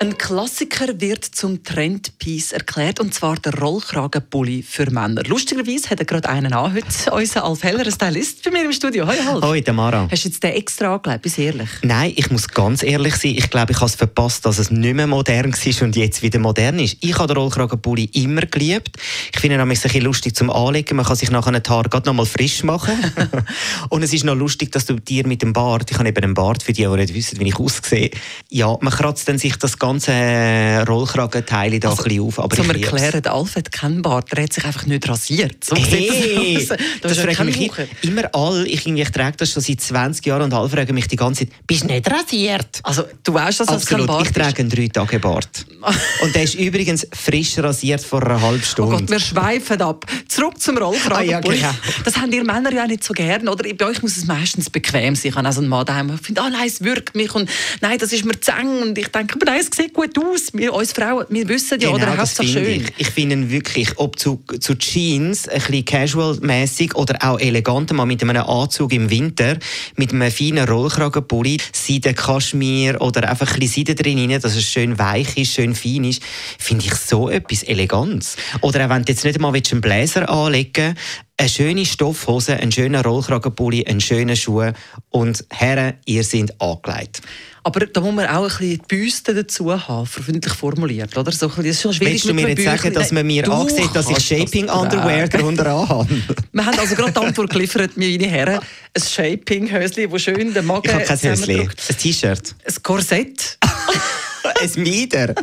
Ein Klassiker wird zum Trendpiece erklärt, und zwar der Rollkragenpulli für Männer. Lustigerweise hat er gerade einen an heute, unser Alf Heller, ein Stylist bei mir im Studio. Hoi, Alf. Hoi, Tamara. Hast du jetzt den extra angelegt, bist ehrlich? Nein, ich muss ganz ehrlich sein. Ich glaube, ich habe es verpasst, dass es nicht mehr modern war und jetzt wieder modern ist. Ich habe den Rollkragenpulli immer geliebt. Ich finde ihn ein bisschen lustig zum Anlegen. Man kann sich nachher ein Haar gerade noch mal frisch machen. und es ist noch lustig, dass du dir mit dem Bart, ich habe eben einen Bart für die, die nicht wissen, wie ich aussehe, ja, man kratzt dann sich das ganze Rollkragenteil da ein bisschen auf. Aber Zum ich lieb's. Erklären, der Alf hat keinen Bart, der hat sich einfach nicht rasiert. So Hey, das das fragen keine mich Woche. immer alle. Ich, ich trage das schon seit 20 Jahren und alle fragen mich die ganze Zeit, bist du nicht rasiert? Also, du weißt, dass das kein Absolut, Bart ich trage einen 3-Tage-Bart. und der ist übrigens frisch rasiert vor einer halben Oh Stunde. Gott, wir schweifen ab. Zurück zum Rollkragenpulli. Ah, ja, genau. Das haben ihr Männer ja nicht so gern, oder? Bei euch muss es meistens bequem sein. Ich habe also einen Mann daheim, der findet, ah nein, es wirkt mich und nein, das ist mir zu eng. Und ich denke, aber nein, es sieht gut aus. Wir, uns Frauen, wir wissen ja, oder Genau, das Hauptsache finde schön. ich. Ich finde wirklich, ob zu, zu Jeans, ein bisschen casual-mäßig oder auch eleganter, mal mit einem Anzug im Winter, mit einem feinen Rollkragenpulli, Seide Kaschmir oder einfach ein bisschen Seide drin, rein, dass es schön weich ist, schön fein ist, finde ich so etwas Eleganz. Oder auch wenn du jetzt nicht mal einen Bläser anlegen eine schöne Stoffhose, einen schönen Rollkragenpulli, einen schönen Schuh und Herren, ihr seid angelegt. Aber da muss man auch ein bisschen die Büste dazu haben, freundlich formuliert, oder? So ein bisschen, das ist schon schwierig Willst du mir jetzt sagen, dass man mir ansieht, dass ich Shaping Underwear darunter anhabe? Wir haben also gerade die Antwort geliefert, meine Herren. Ein Shaping-Höschen, das schön den Magen Ich habe kein Höschen. Ein T-Shirt. Ein Korsett. ein Mieder.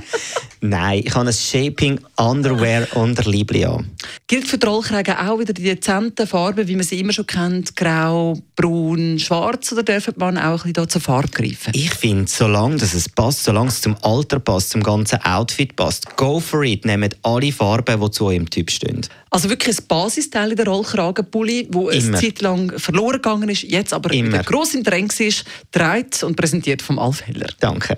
Nein, ich habe ein Shaping Underwear Unterliebli an. Gilt für die Rollkragen auch wieder die dezenten Farben, wie man sie immer schon kennt? Grau, braun, schwarz? Oder darf man auch ein bisschen zur Farbe greifen? Ich finde, solange dass es passt, solange es zum Alter passt, zum ganzen Outfit passt, go for it. Nehmt alle Farben, die zu eurem Typ stehen. Also wirklich ein Basisteil in der Rollkragenpulli, wo eine Immer. Zeit lang verloren gegangen ist, jetzt aber Immer. wieder gross im Trend ist, dreht und präsentiert vom Alf Heller. Danke.